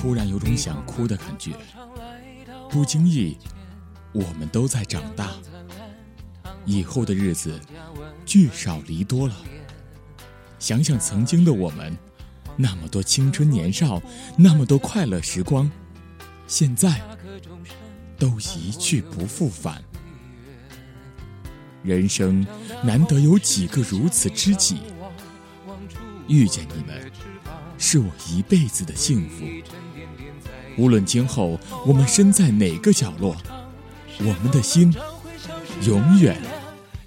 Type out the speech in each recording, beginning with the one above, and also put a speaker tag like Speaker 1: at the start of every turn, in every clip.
Speaker 1: 突然有种想哭的感觉。不经意，我们都在长大。以后的日子，聚少离多了。想想曾经的我们，那么多青春年少，那么多快乐时光，现在都一去不复返。人生难得有几个如此知己，遇见你们是我一辈子的幸福。无论今后我们身在哪个角落，我们的心永远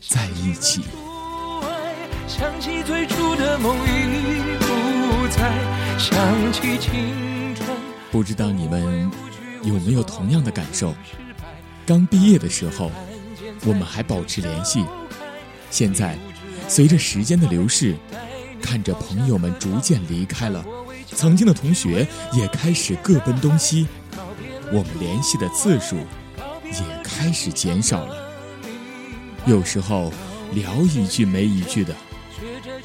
Speaker 1: 在一起。想起最初的梦已不再，想起青春。不知道你们有没有同样的感受？刚毕业的时候。我们还保持联系，现在，随着时间的流逝，看着朋友们逐渐离开了，曾经的同学也开始各奔东西，我们联系的次数也开始减少了。有时候聊一句没一句的，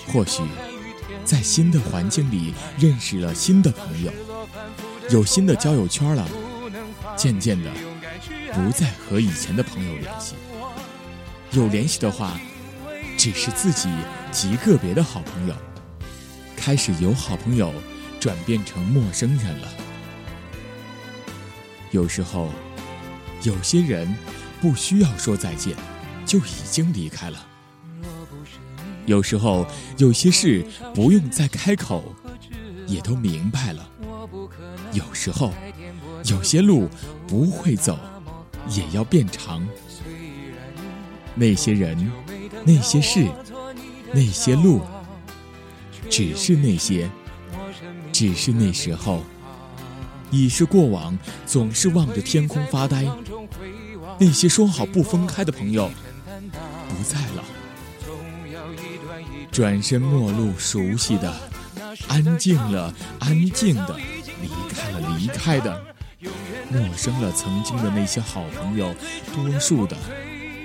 Speaker 1: 或许在新的环境里认识了新的朋友，有新的交友圈了，渐渐的不再和以前的朋友联系。有联系的话，只是自己极个别的好朋友。开始有好朋友转变成陌生人了。有时候，有些人不需要说再见，就已经离开了。有时候，有些事不用再开口，也都明白了。有时候，有些路不会走，也要变长。那些人，那些事，那些路，只是那些，只是那时候，已是过往，总是望着天空发呆。那些说好不分开的朋友，不在了。转身陌路，熟悉的，安静了，安静的，离开了，离开的，陌生了。曾经的那些好朋友，多数的。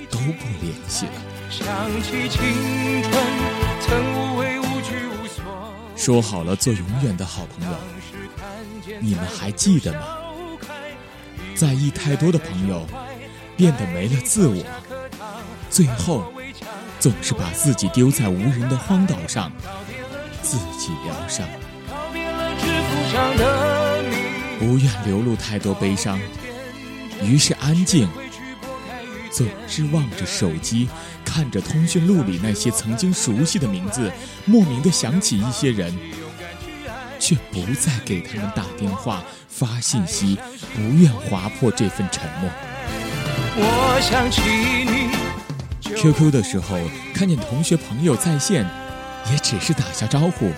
Speaker 1: 都不联系了。想起青春，曾无畏说好了做永远的好朋友，你们还记得吗？在意太多的朋友，变得没了自我，最后总是把自己丢在无人的荒岛上，自己疗伤。不愿流露太多悲伤，于是安静。总是望着手机，看着通讯录里那些曾经熟悉的名字，莫名的想起一些人，却不再给他们打电话、发信息，不愿划破这份沉默。我想起你。QQ 的时候看见同学朋友在线，也只是打下招呼。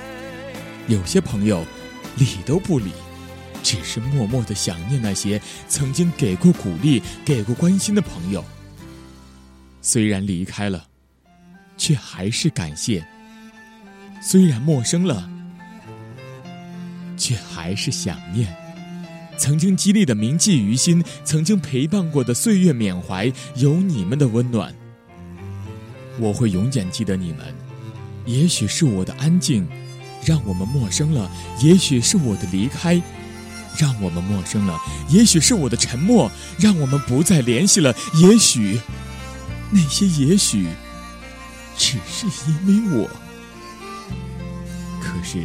Speaker 1: 有些朋友理都不理，只是默默的想念那些曾经给过鼓励、给过关心的朋友。虽然离开了，却还是感谢；虽然陌生了，却还是想念。曾经激励的铭记于心，曾经陪伴过的岁月缅怀，有你们的温暖，我会永远记得你们。也许是我的安静，让我们陌生了；也许是我的离开，让我们陌生了；也许是我的沉默，让我们不再联系了；也许。那些也许只是因为我，可是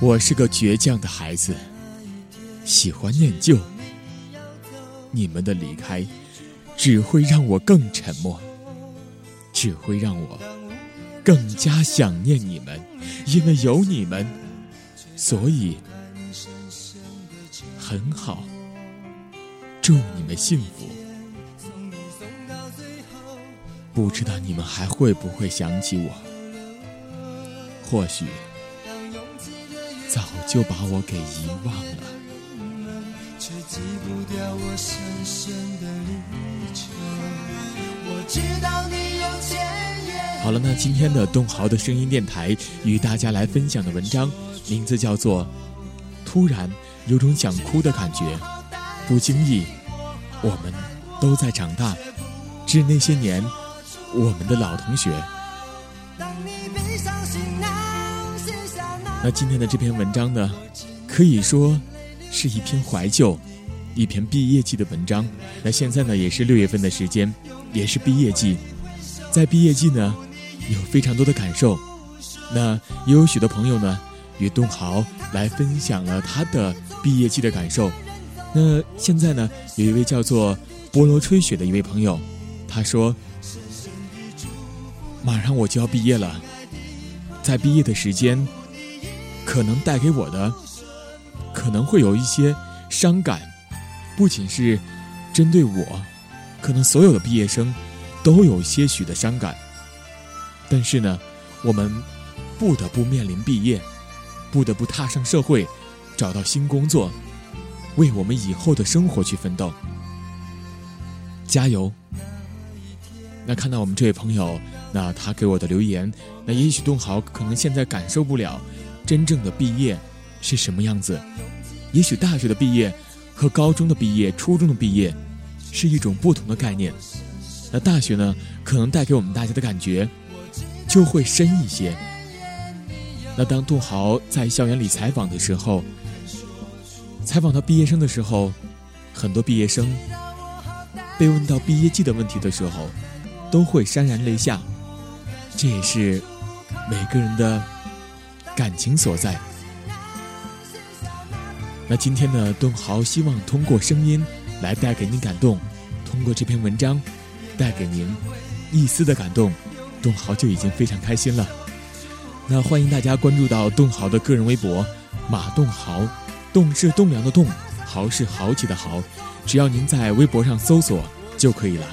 Speaker 1: 我是个倔强的孩子，喜欢念旧。你们的离开只会让我更沉默，只会让我更加想念你们。因为有你们，所以很好。祝你们幸福。不知道你们还会不会想起我？或许早就把我给遗忘了。好了，那今天的东豪的声音电台与大家来分享的文章，名字叫做《突然有种想哭的感觉》。不经意，我们都在长大，致那些年。我们的老同学，那今天的这篇文章呢，可以说是一篇怀旧，一篇毕业季的文章。那现在呢，也是六月份的时间，也是毕业季。在毕业季呢，有非常多的感受。那也有许多朋友呢，与东豪来分享了他的毕业季的感受。那现在呢，有一位叫做菠萝吹雪的一位朋友，他说：“马上我就要毕业了，在毕业的时间，可能带给我的，可能会有一些伤感，不仅是针对我，可能所有的毕业生都有些许的伤感。但是呢，我们不得不面临毕业，不得不踏上社会，找到新工作。”为我们以后的生活去奋斗，加油！那看到我们这位朋友，那他给我的留言，那也许东豪可能现在感受不了真正的毕业是什么样子。也许大学的毕业和高中的毕业、初中的毕业是一种不同的概念。那大学呢，可能带给我们大家的感觉就会深一些。那当杜豪在校园里采访的时候。采访到毕业生的时候，很多毕业生被问到毕业季的问题的时候，都会潸然泪下。这也是每个人的感情所在。那今天呢，东豪希望通过声音来带给您感动，通过这篇文章带给您一丝的感动，东豪就已经非常开心了。那欢迎大家关注到东豪的个人微博马东豪。栋是栋梁的栋，豪是豪气的豪，只要您在微博上搜索就可以了。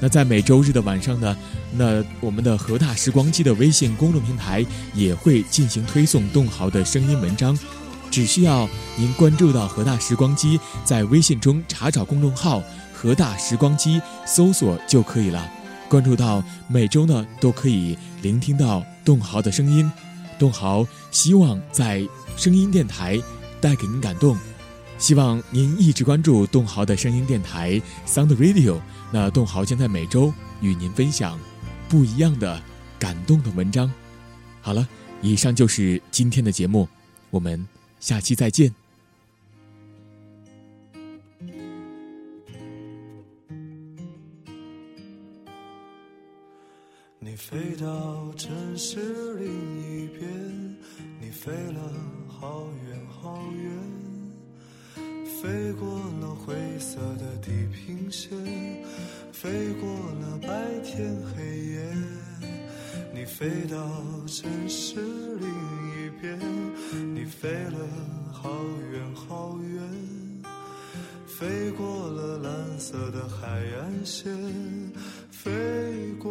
Speaker 1: 那在每周日的晚上呢，那我们的和大时光机的微信公众平台也会进行推送动豪的声音文章，只需要您关注到和大时光机，在微信中查找公众号“和大时光机”，搜索就可以了。关注到每周呢都可以聆听到动豪的声音。动豪希望在声音电台。带给您感动，希望您一直关注动豪的声音电台 Sound Radio。那动豪将在每周与您分享不一样的感动的文章。好了，以上就是今天的节目，我们下期再见。
Speaker 2: 你飞到城市另一边，你飞了好远。好远，飞过了灰色的地平线，飞过了白天黑夜。你飞到城市另一边，你飞了好远好远，飞过了蓝色的海岸线，飞过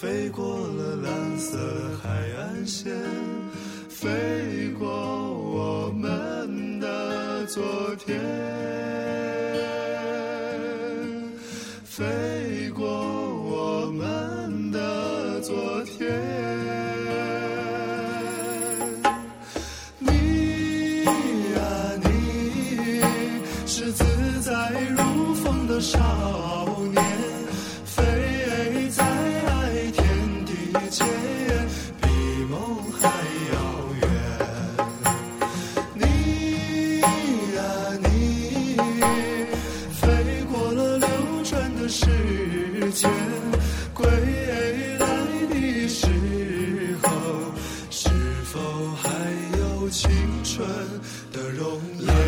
Speaker 2: 飞过了蓝色海岸线，飞过我们的。昨天，飞过我们的昨天。你呀，你是自在如风的少青春的容颜？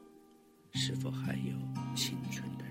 Speaker 3: 是否还有青春的